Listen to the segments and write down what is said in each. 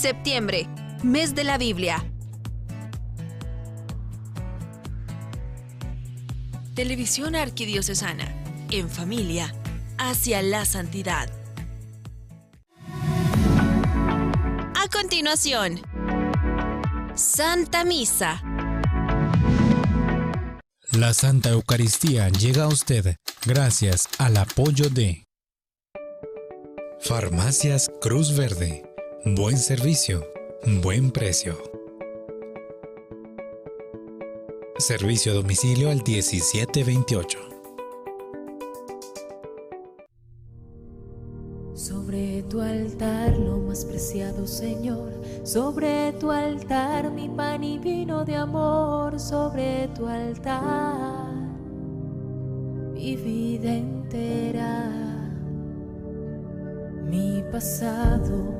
Septiembre, mes de la Biblia. Televisión Arquidiocesana, en familia, hacia la santidad. A continuación, Santa Misa. La Santa Eucaristía llega a usted gracias al apoyo de Farmacias Cruz Verde. Buen servicio, buen precio. Servicio a domicilio al 1728. Sobre tu altar, lo más preciado Señor, sobre tu altar, mi pan y vino de amor, sobre tu altar, mi vida entera, mi pasado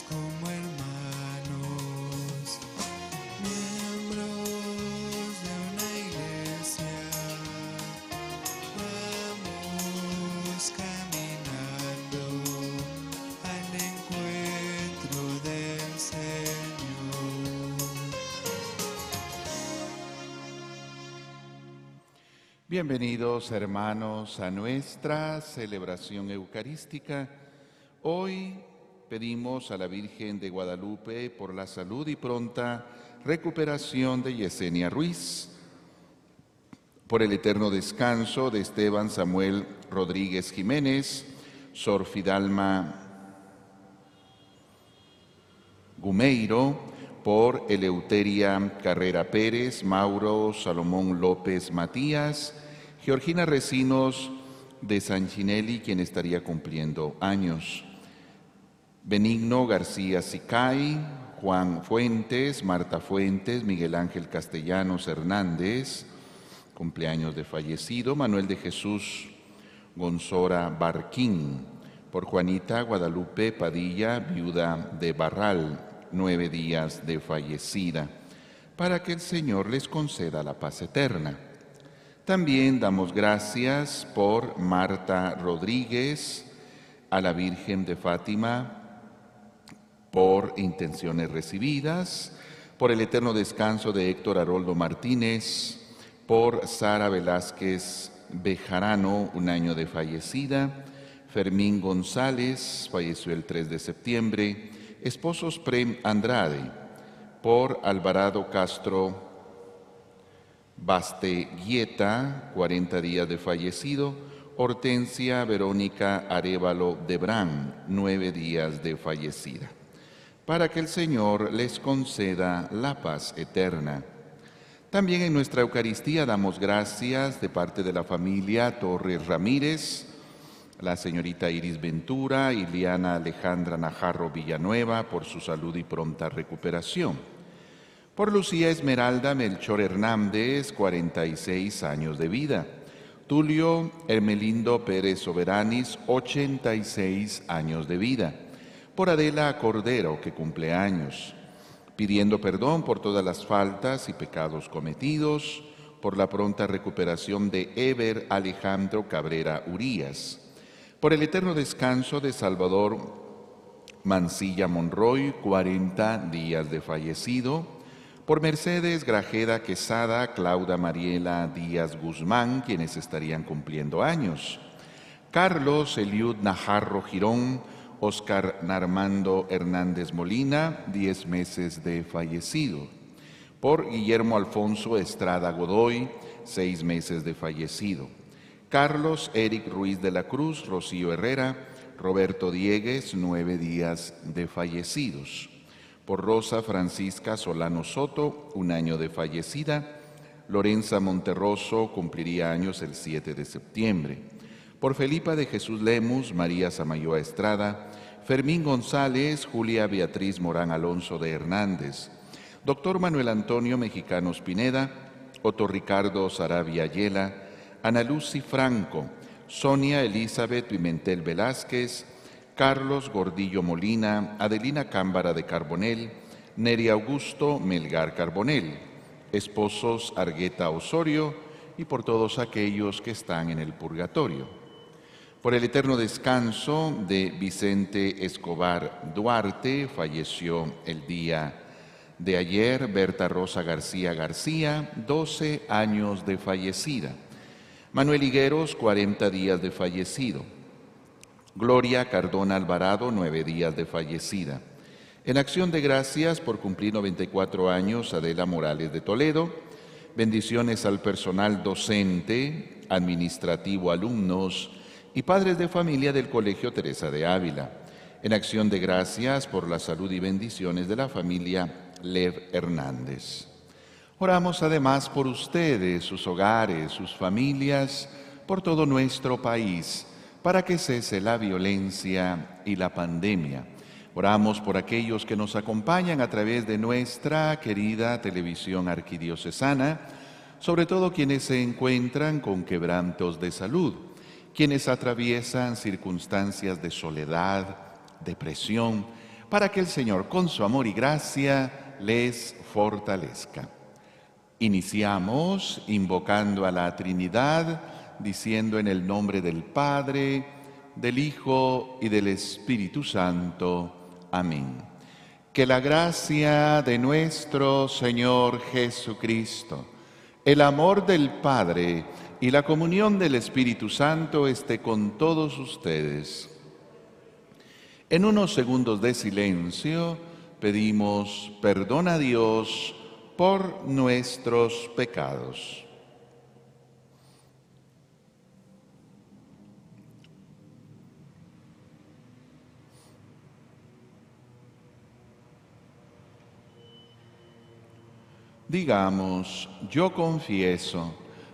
Como hermanos, miembros de una iglesia, vamos caminando al encuentro del Señor. Bienvenidos hermanos a nuestra celebración eucarística. Hoy pedimos a la Virgen de Guadalupe por la salud y pronta recuperación de Yesenia Ruiz, por el eterno descanso de Esteban Samuel Rodríguez Jiménez, Sor Fidalma Gumeiro, por Eleuteria Carrera Pérez, Mauro Salomón López Matías, Georgina Recinos de Sanchinelli, quien estaría cumpliendo años. Benigno García Sicay, Juan Fuentes, Marta Fuentes, Miguel Ángel Castellanos Hernández, cumpleaños de fallecido, Manuel de Jesús Gonzora Barquín, por Juanita Guadalupe Padilla, viuda de Barral, nueve días de fallecida, para que el Señor les conceda la paz eterna. También damos gracias por Marta Rodríguez, a la Virgen de Fátima, por intenciones recibidas, por el eterno descanso de Héctor Haroldo Martínez, por Sara Velázquez Bejarano, un año de fallecida, Fermín González, falleció el 3 de septiembre, esposos Prem Andrade, por Alvarado Castro Basteguieta, 40 días de fallecido, Hortensia Verónica Arevalo Debrán, nueve días de fallecida para que el Señor les conceda la paz eterna. También en nuestra Eucaristía damos gracias de parte de la familia Torres Ramírez, la señorita Iris Ventura y Liana Alejandra Najarro Villanueva por su salud y pronta recuperación. Por Lucía Esmeralda Melchor Hernández, 46 años de vida. Tulio Hermelindo Pérez Soberanis, 86 años de vida por Adela Cordero, que cumple años, pidiendo perdón por todas las faltas y pecados cometidos, por la pronta recuperación de Eber Alejandro Cabrera Urías, por el eterno descanso de Salvador Mancilla Monroy, 40 días de fallecido, por Mercedes Grajeda Quesada, Clauda Mariela Díaz Guzmán, quienes estarían cumpliendo años, Carlos Eliud Najarro Girón, Oscar Narmando Hernández Molina, 10 meses de fallecido. Por Guillermo Alfonso Estrada Godoy, 6 meses de fallecido. Carlos Eric Ruiz de la Cruz, Rocío Herrera, Roberto Diegues, 9 días de fallecidos. Por Rosa Francisca Solano Soto, un año de fallecida. Lorenza Monterroso cumpliría años el 7 de septiembre por Felipa de Jesús Lemus, María Samayoa Estrada, Fermín González, Julia Beatriz Morán Alonso de Hernández, Doctor Manuel Antonio Mexicanos Pineda, Otto Ricardo Sarabia Ayela, Ana Lucy Franco, Sonia Elizabeth Pimentel Velázquez, Carlos Gordillo Molina, Adelina Cámbara de Carbonel, Neri Augusto Melgar Carbonel, esposos Argueta Osorio y por todos aquellos que están en el purgatorio. Por el eterno descanso de Vicente Escobar Duarte, falleció el día de ayer Berta Rosa García García, 12 años de fallecida. Manuel Higueros, 40 días de fallecido. Gloria Cardona Alvarado, 9 días de fallecida. En acción de gracias por cumplir 94 años, Adela Morales de Toledo. Bendiciones al personal docente, administrativo, alumnos y padres de familia del Colegio Teresa de Ávila. En acción de gracias por la salud y bendiciones de la familia Lev Hernández. Oramos además por ustedes, sus hogares, sus familias, por todo nuestro país, para que cese la violencia y la pandemia. Oramos por aquellos que nos acompañan a través de nuestra querida televisión arquidiocesana, sobre todo quienes se encuentran con quebrantos de salud, quienes atraviesan circunstancias de soledad, depresión, para que el Señor con su amor y gracia les fortalezca. Iniciamos invocando a la Trinidad, diciendo en el nombre del Padre, del Hijo y del Espíritu Santo. Amén. Que la gracia de nuestro Señor Jesucristo, el amor del Padre y la comunión del Espíritu Santo esté con todos ustedes. En unos segundos de silencio, pedimos perdón a Dios por nuestros pecados. Digamos, yo confieso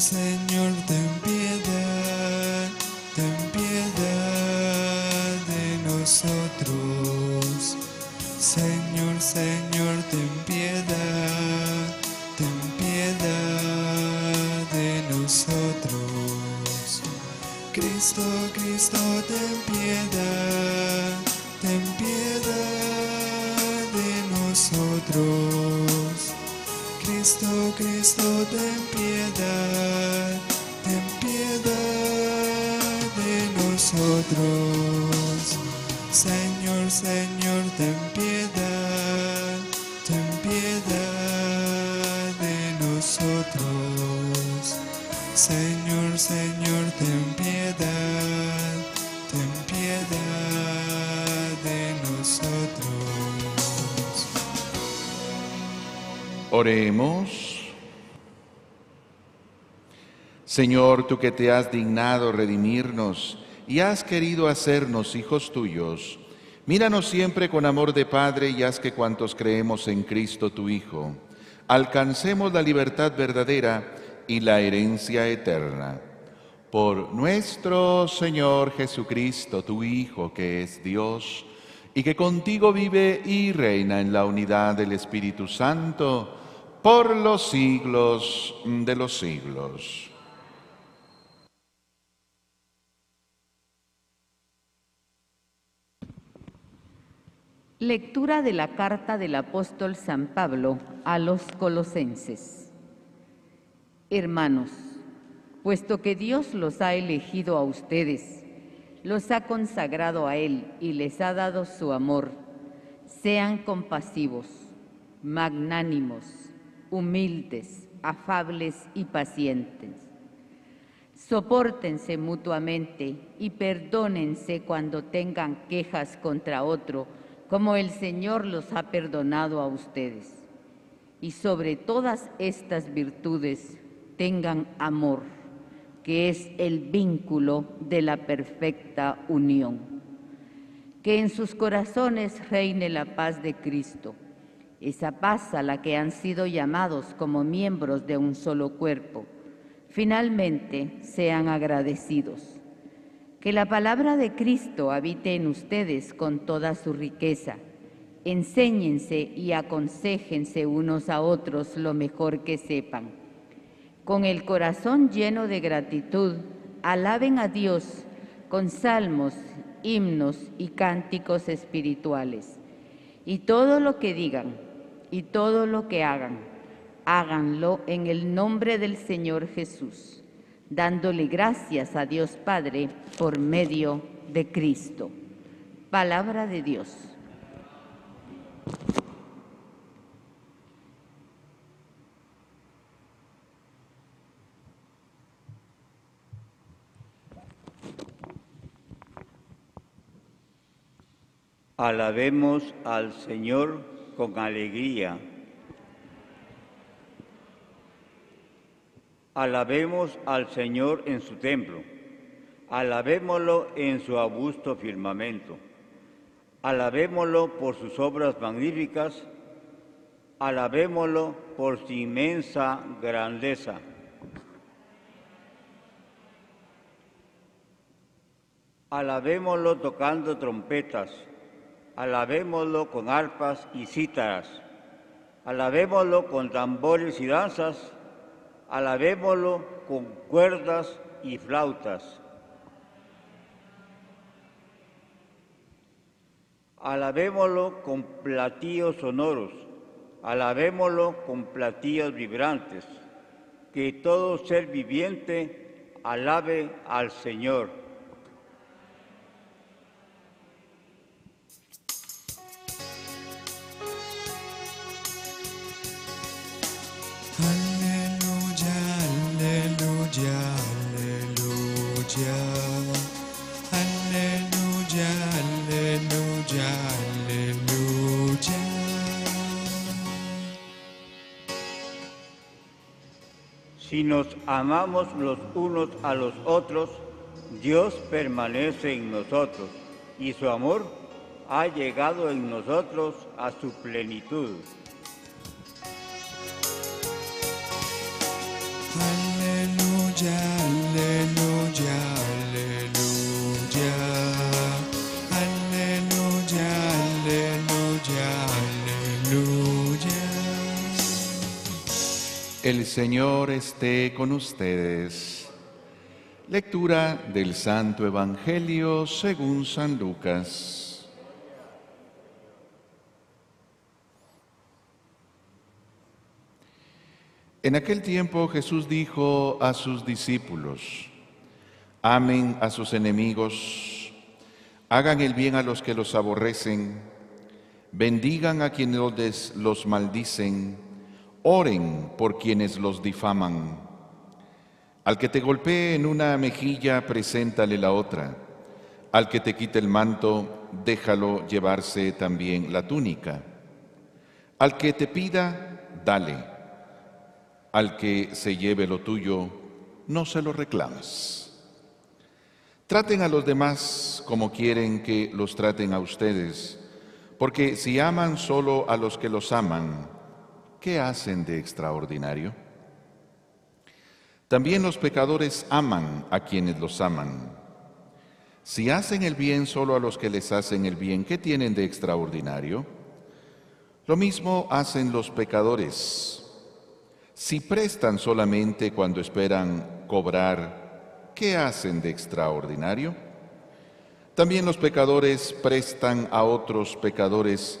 Señor, ten piedad, ten piedad de nosotros. Señor, Señor, ten piedad, ten piedad de nosotros. Cristo, Cristo, ten piedad, Cristo, Cristo, ten piedad, ten piedad de nosotros. Señor, Señor, Oremos. Señor, tú que te has dignado redimirnos y has querido hacernos hijos tuyos, míranos siempre con amor de Padre y haz que cuantos creemos en Cristo tu Hijo, alcancemos la libertad verdadera y la herencia eterna. Por nuestro Señor Jesucristo, tu Hijo, que es Dios, y que contigo vive y reina en la unidad del Espíritu Santo, por los siglos de los siglos. Lectura de la carta del apóstol San Pablo a los colosenses. Hermanos, puesto que Dios los ha elegido a ustedes, los ha consagrado a Él y les ha dado su amor, sean compasivos, magnánimos, humildes, afables y pacientes. Sopórtense mutuamente y perdónense cuando tengan quejas contra otro, como el Señor los ha perdonado a ustedes. Y sobre todas estas virtudes tengan amor, que es el vínculo de la perfecta unión. Que en sus corazones reine la paz de Cristo esa paz a la que han sido llamados como miembros de un solo cuerpo, finalmente sean agradecidos. Que la palabra de Cristo habite en ustedes con toda su riqueza. Enséñense y aconsejense unos a otros lo mejor que sepan. Con el corazón lleno de gratitud, alaben a Dios con salmos, himnos y cánticos espirituales. Y todo lo que digan, y todo lo que hagan, háganlo en el nombre del Señor Jesús, dándole gracias a Dios Padre por medio de Cristo. Palabra de Dios. Alabemos al Señor con alegría. Alabemos al Señor en su templo, alabémoslo en su augusto firmamento, alabémoslo por sus obras magníficas, alabémoslo por su inmensa grandeza. Alabémoslo tocando trompetas alabémoslo con arpas y cítaras, alabémoslo con tambores y danzas, alabémoslo con cuerdas y flautas. Alabémoslo con platillos sonoros, alabémoslo con platillos vibrantes, que todo ser viviente alabe al Señor. Nos amamos los unos a los otros, Dios permanece en nosotros y su amor ha llegado en nosotros a su plenitud. El Señor esté con ustedes. Lectura del Santo Evangelio según San Lucas. En aquel tiempo Jesús dijo a sus discípulos, amen a sus enemigos, hagan el bien a los que los aborrecen, bendigan a quienes los maldicen, oren por quienes los difaman. Al que te golpee en una mejilla, preséntale la otra. Al que te quite el manto, déjalo llevarse también la túnica. Al que te pida, dale. Al que se lleve lo tuyo, no se lo reclames. Traten a los demás como quieren que los traten a ustedes, porque si aman solo a los que los aman, ¿qué hacen de extraordinario? También los pecadores aman a quienes los aman. Si hacen el bien solo a los que les hacen el bien, ¿qué tienen de extraordinario? Lo mismo hacen los pecadores. Si prestan solamente cuando esperan cobrar, ¿qué hacen de extraordinario? También los pecadores prestan a otros pecadores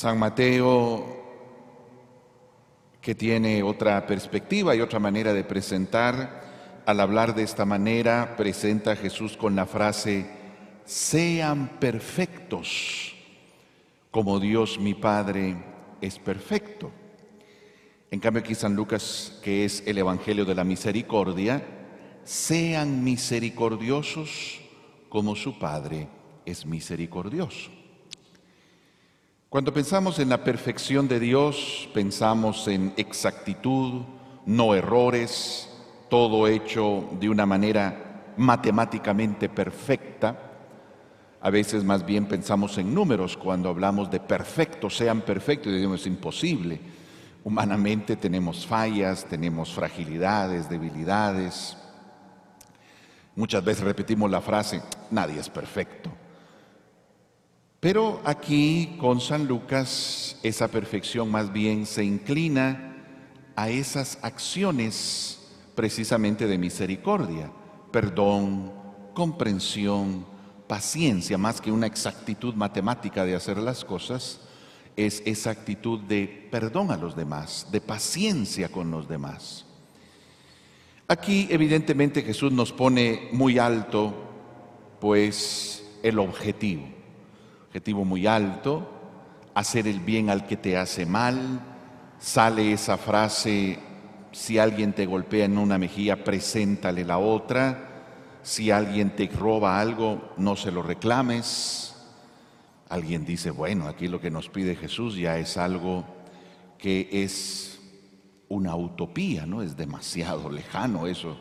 San Mateo, que tiene otra perspectiva y otra manera de presentar, al hablar de esta manera, presenta a Jesús con la frase, sean perfectos, como Dios mi Padre es perfecto. En cambio aquí San Lucas, que es el Evangelio de la Misericordia, sean misericordiosos como su Padre es misericordioso. Cuando pensamos en la perfección de Dios, pensamos en exactitud, no errores, todo hecho de una manera matemáticamente perfecta. A veces más bien pensamos en números cuando hablamos de perfecto, sean perfectos, y decimos es imposible. Humanamente tenemos fallas, tenemos fragilidades, debilidades. Muchas veces repetimos la frase, nadie es perfecto. Pero aquí con San Lucas esa perfección más bien se inclina a esas acciones precisamente de misericordia, perdón, comprensión, paciencia, más que una exactitud matemática de hacer las cosas, es esa actitud de perdón a los demás, de paciencia con los demás. Aquí evidentemente Jesús nos pone muy alto, pues, el objetivo objetivo muy alto, hacer el bien al que te hace mal. Sale esa frase, si alguien te golpea en una mejilla, preséntale la otra. Si alguien te roba algo, no se lo reclames. Alguien dice, bueno, aquí lo que nos pide Jesús ya es algo que es una utopía, ¿no? Es demasiado lejano eso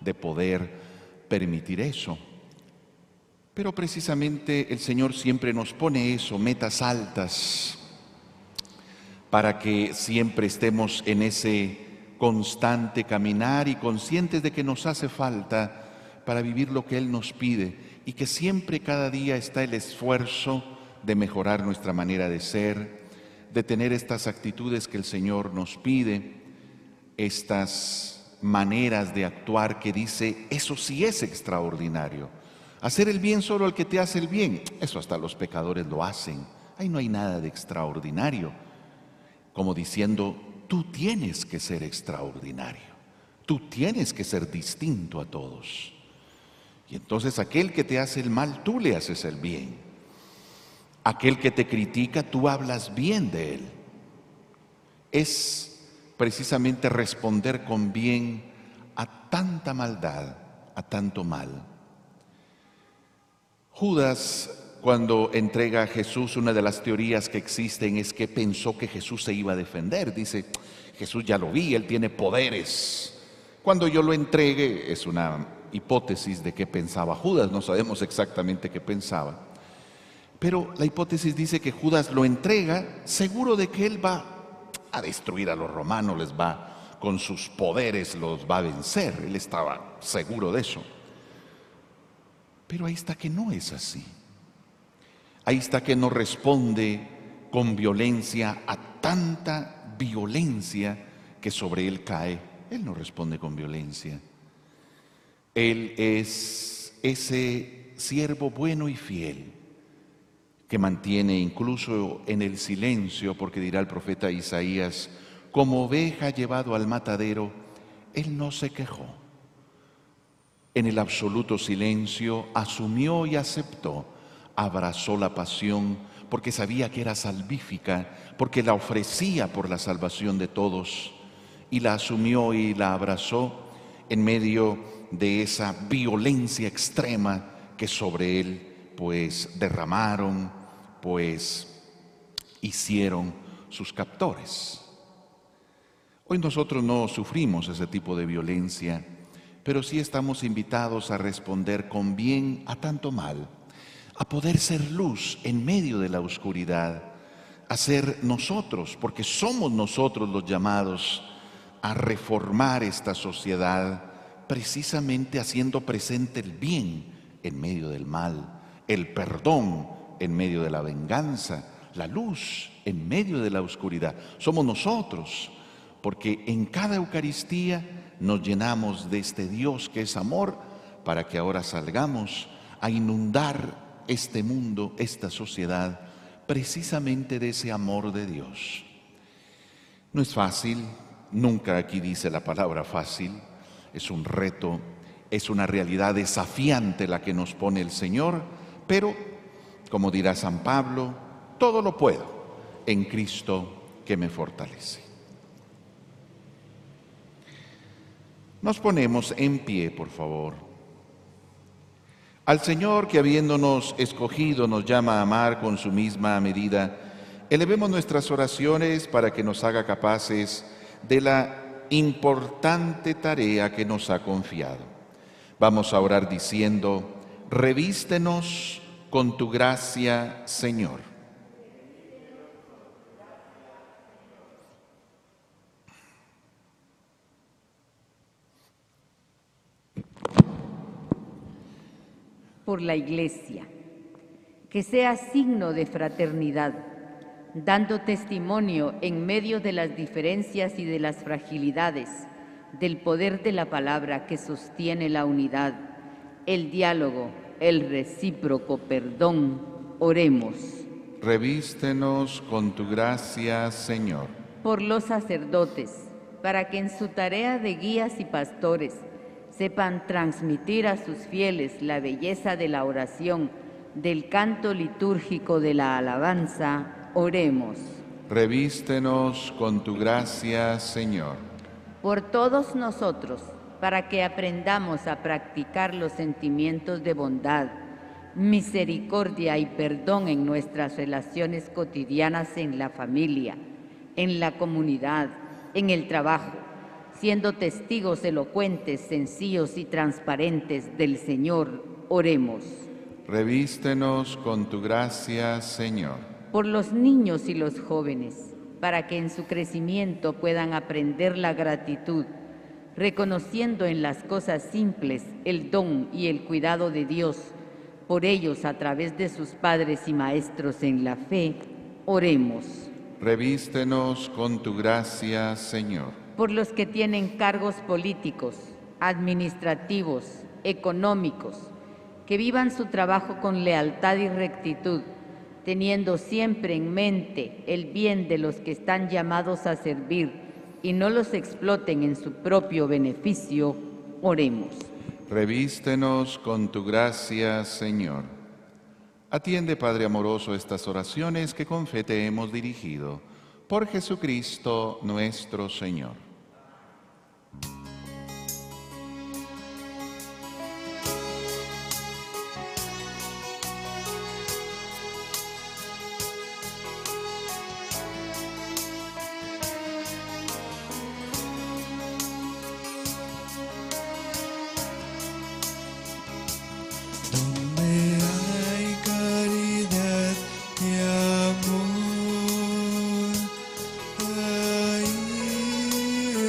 de poder permitir eso. Pero precisamente el Señor siempre nos pone eso, metas altas, para que siempre estemos en ese constante caminar y conscientes de que nos hace falta para vivir lo que Él nos pide y que siempre cada día está el esfuerzo de mejorar nuestra manera de ser, de tener estas actitudes que el Señor nos pide, estas maneras de actuar que dice, eso sí es extraordinario Hacer el bien solo al que te hace el bien, eso hasta los pecadores lo hacen. Ahí no hay nada de extraordinario. Como diciendo, tú tienes que ser extraordinario. Tú tienes que ser distinto a todos. Y entonces aquel que te hace el mal, tú le haces el bien. Aquel que te critica, tú hablas bien de él. Es precisamente responder con bien a tanta maldad, a tanto mal. Judas, cuando entrega a Jesús, una de las teorías que existen es que pensó que Jesús se iba a defender. Dice, Jesús ya lo vi, él tiene poderes. Cuando yo lo entregue, es una hipótesis de qué pensaba Judas, no sabemos exactamente qué pensaba. Pero la hipótesis dice que Judas lo entrega seguro de que él va a destruir a los romanos, les va con sus poderes, los va a vencer. Él estaba seguro de eso. Pero ahí está que no es así. Ahí está que no responde con violencia a tanta violencia que sobre él cae. Él no responde con violencia. Él es ese siervo bueno y fiel que mantiene incluso en el silencio, porque dirá el profeta Isaías, como oveja llevado al matadero, él no se quejó, En el absoluto silencio asumió y aceptó, abrazó la pasión porque sabía que era salvífica, porque la ofrecía por la salvación de todos, y la asumió y la abrazó en medio de esa violencia extrema que sobre él pues derramaron, pues hicieron sus captores. Hoy nosotros no sufrimos ese tipo de violencia, pero sí estamos invitados a responder con bien a tanto mal, a poder ser luz en medio de la oscuridad, a ser nosotros, porque somos nosotros los llamados a reformar esta sociedad, precisamente haciendo presente el bien en medio del mal, el perdón en medio de la venganza, la luz en medio de la oscuridad. Somos nosotros, porque en cada Eucaristía nos llenamos de este Dios que es amor, para que ahora salgamos a inundar este mundo, esta sociedad, precisamente de ese amor de Dios. No es fácil, nunca aquí dice la palabra fácil, es un reto, es una realidad desafiante la que nos pone el Señor, pero, como dirá San Pablo, todo lo puedo en Cristo que me fortalece. Nos ponemos en pie, por favor. Al Señor que habiéndonos escogido nos llama a amar con su misma medida, elevemos nuestras oraciones para que nos haga capaces de la importante tarea que nos ha confiado. Vamos a orar diciendo, revístenos con tu gracia, Señor. Por la Iglesia, que sea signo de fraternidad, dando testimonio en medio de las diferencias y de las fragilidades del poder de la palabra que sostiene la unidad, el diálogo, el recíproco perdón. Oremos. Revístenos con tu gracia, Señor. Por los sacerdotes, para que en su tarea de guías y pastores sepan transmitir a sus fieles la belleza de la oración, del canto litúrgico de la alabanza, oremos. Revístenos con tu gracia, Señor por todos nosotros, para que aprendamos a practicar los sentimientos de bondad, misericordia y perdón en nuestras relaciones cotidianas en la familia, en la comunidad, en el trabajo, siendo testigos elocuentes, sencillos y transparentes del Señor, oremos. Revístenos con tu gracia, Señor. Por los niños y los jóvenes para que en su crecimiento puedan aprender la gratitud, reconociendo en las cosas simples el don y el cuidado de Dios por ellos a través de sus padres y maestros en la fe, oremos. Revístenos con tu gracia, Señor. Por los que tienen cargos políticos, administrativos, económicos, que vivan su trabajo con lealtad y rectitud teniendo siempre en mente el bien de los que están llamados a servir y no los exploten en su propio beneficio, oremos. Revístenos con tu gracia, Señor. Atiende, Padre amoroso, estas oraciones que con fe te hemos dirigido. Por Jesucristo nuestro Señor.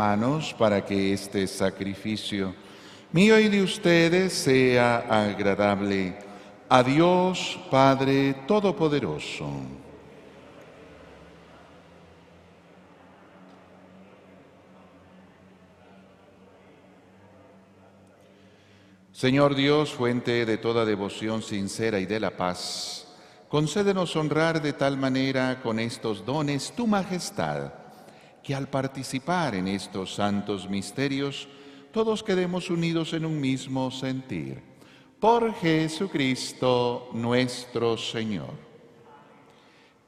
hermanos para que este sacrificio mío y de ustedes sea agradable a Dios Padre Todopoderoso. Señor Dios, fuente de toda devoción sincera y de la paz, concédenos honrar de tal manera con estos dones tu majestad, que al participar en estos santos misterios, todos quedemos unidos en un mismo sentir. Por Jesucristo nuestro Señor.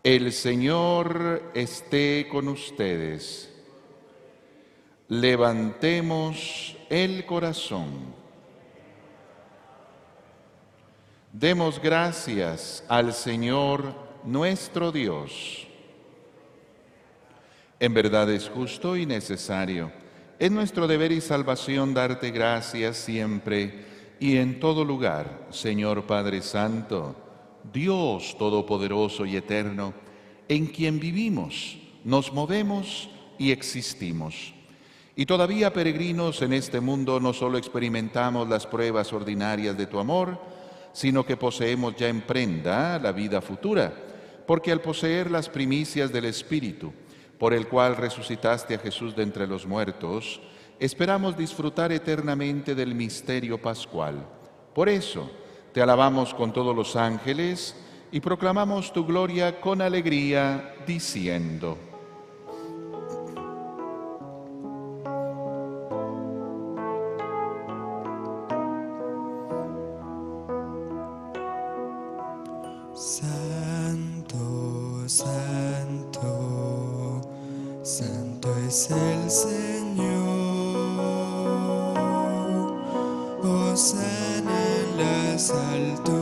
El Señor esté con ustedes. Levantemos el corazón. Demos gracias al Señor nuestro Dios. En verdad es justo y necesario. Es nuestro deber y salvación darte gracias siempre y en todo lugar, Señor Padre Santo, Dios Todopoderoso y Eterno, en quien vivimos, nos movemos y existimos. Y todavía peregrinos en este mundo no solo experimentamos las pruebas ordinarias de tu amor, sino que poseemos ya en prenda la vida futura, porque al poseer las primicias del Espíritu, por el cual resucitaste a Jesús de entre los muertos, esperamos disfrutar eternamente del misterio pascual. Por eso, te alabamos con todos los ángeles y proclamamos tu gloria con alegría, diciendo, las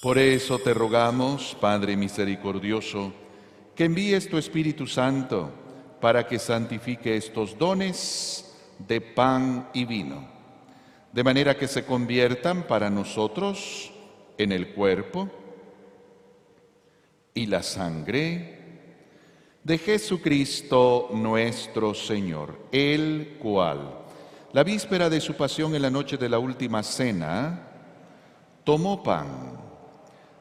Por eso te rogamos, Padre misericordioso, que envíes tu Espíritu Santo para que santifique estos dones de pan y vino, de manera que se conviertan para nosotros en el cuerpo y la sangre de Jesucristo nuestro Señor, el cual, la víspera de su pasión en la noche de la última cena, tomó pan,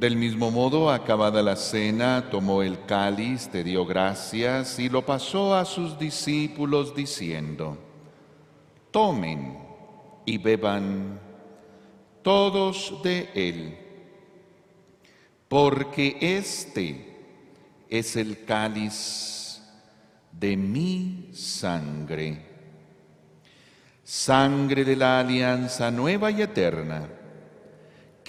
Del mismo modo, acabada la cena, tomó el cáliz, te dio gracias y lo pasó a sus discípulos diciendo, tomen y beban todos de él, porque este es el cáliz de mi sangre, sangre de la alianza nueva y eterna,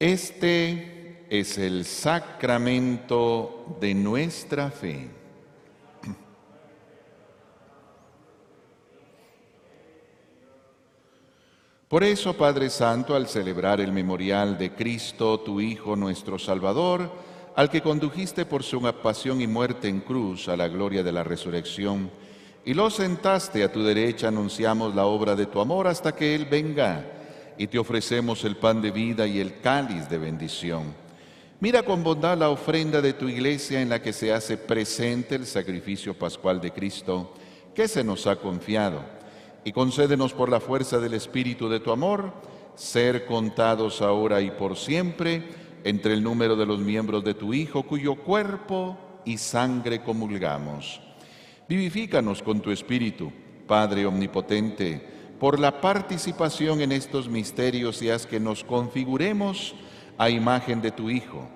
Este es el sacramento de nuestra fe. Por eso, Padre Santo, al celebrar el memorial de Cristo, tu Hijo, nuestro Salvador, al que condujiste por su pasión y muerte en cruz a la gloria de la resurrección, y lo sentaste a tu derecha, anunciamos la obra de tu amor hasta que Él venga y te ofrecemos el pan de vida y el cáliz de bendición. Mira con bondad la ofrenda de tu iglesia en la que se hace presente el sacrificio pascual de Cristo que se nos ha confiado y concédenos por la fuerza del Espíritu de tu amor ser contados ahora y por siempre entre el número de los miembros de tu Hijo cuyo cuerpo y sangre comulgamos. Vivifícanos con tu Espíritu, Padre Omnipotente, por la participación en estos misterios y haz que nos configuremos a imagen de tu Hijo.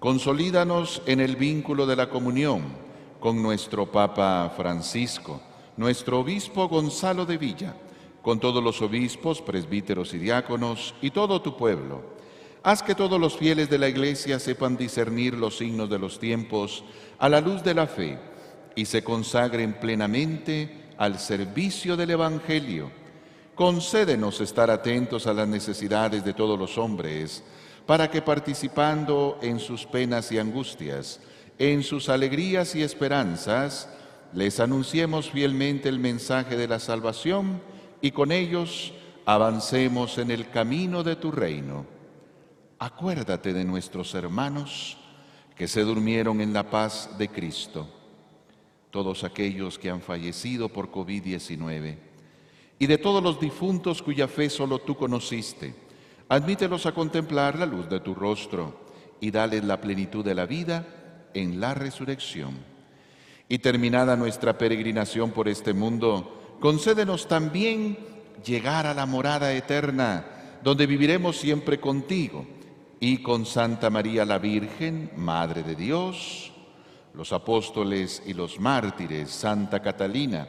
Consolídanos en el vínculo de la comunión con nuestro Papa Francisco, nuestro obispo Gonzalo de Villa, con todos los obispos, presbíteros y diáconos y todo tu pueblo. Haz que todos los fieles de la Iglesia sepan discernir los signos de los tiempos a la luz de la fe y se consagren plenamente al servicio del Evangelio Concédenos estar atentos a las necesidades de todos los hombres, para que participando en sus penas y angustias, en sus alegrías y esperanzas, les anunciemos fielmente el mensaje de la salvación y con ellos avancemos en el camino de tu reino. Acuérdate de nuestros hermanos que se durmieron en la paz de Cristo, todos aquellos que han fallecido por COVID-19 y de todos los difuntos cuya fe solo tú conociste. Admítelos a contemplar la luz de tu rostro y dales la plenitud de la vida en la resurrección. Y terminada nuestra peregrinación por este mundo, concédenos también llegar a la morada eterna, donde viviremos siempre contigo y con Santa María la Virgen, Madre de Dios, los apóstoles y los mártires, Santa Catalina,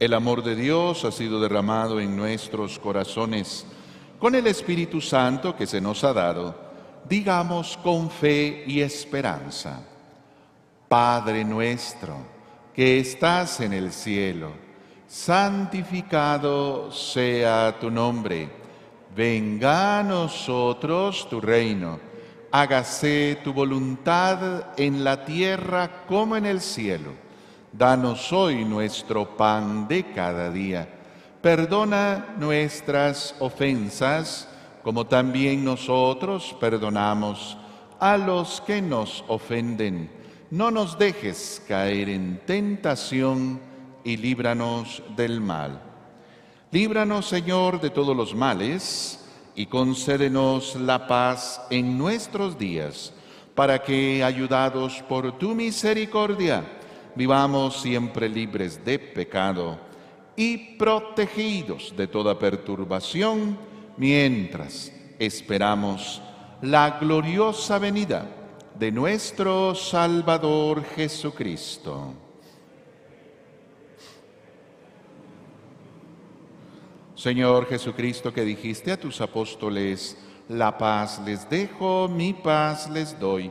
El amor de Dios ha sido derramado en nuestros corazones con el Espíritu Santo que se nos ha dado. Digamos con fe y esperanza. Padre nuestro, que estás en el cielo, santificado sea tu nombre. Venga a nosotros tu reino. Hágase tu voluntad en la tierra como en el cielo. Danos hoy nuestro pan de cada día. Perdona nuestras ofensas, como también nosotros perdonamos a los que nos ofenden. No nos dejes caer en tentación y líbranos del mal. Líbranos, Señor, de todos los males y concédenos la paz en nuestros días, para que, ayudados por tu misericordia, vivamos siempre libres de pecado y protegidos de toda perturbación, mientras esperamos la gloriosa venida de nuestro Salvador Jesucristo. Señor Jesucristo, que dijiste a tus apóstoles, la paz les dejo, mi paz les doy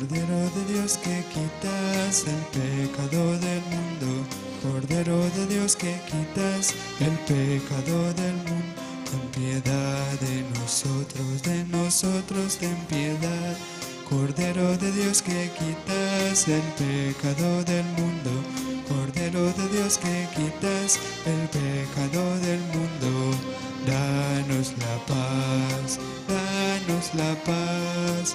Cordero de Dios que quitas el pecado del mundo, Cordero de Dios que quitas el pecado del mundo, ten piedad de nosotros, de nosotros ten piedad. Cordero de Dios que quitas el pecado del mundo, Cordero de Dios que quitas el pecado del mundo, danos la paz, danos la paz,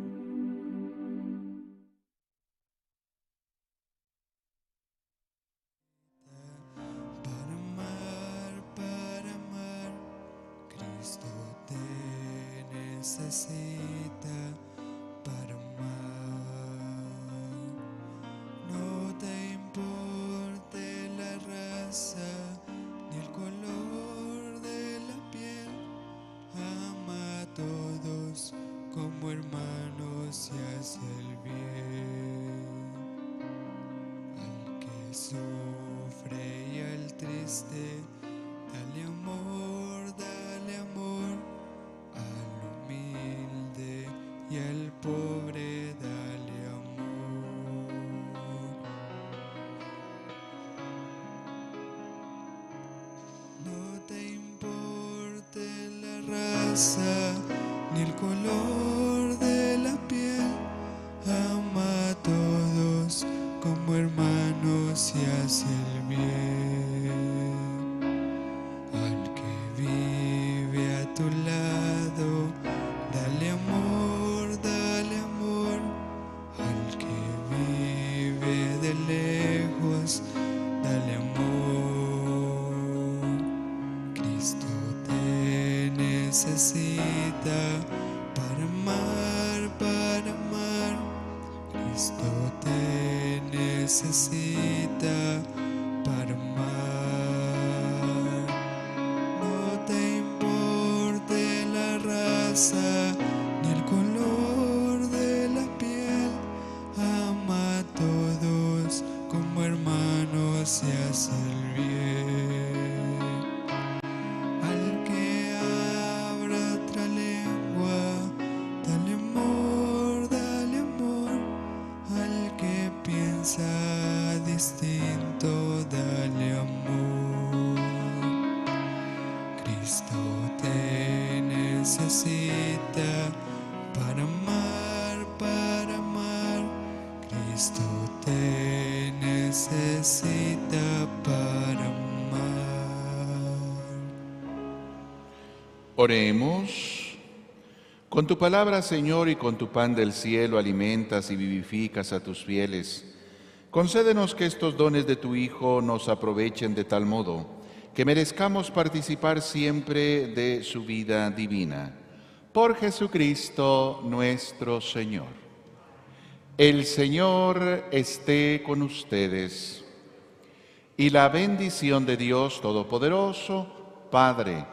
Necesita para amar, para amar. Cristo te necesita para amar. Oremos. Con tu palabra, Señor, y con tu pan del cielo alimentas y vivificas a tus fieles. Concédenos que estos dones de tu Hijo nos aprovechen de tal modo que merezcamos participar siempre de su vida divina. Por Jesucristo nuestro Señor. El Señor esté con ustedes. Y la bendición de Dios Todopoderoso, Padre,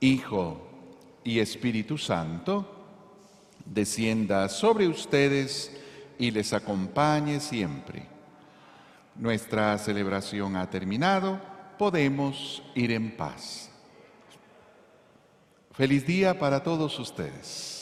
Hijo y Espíritu Santo, descienda sobre ustedes y les acompañe siempre. Nuestra celebración ha terminado, podemos ir en paz. Feliz día para todos ustedes.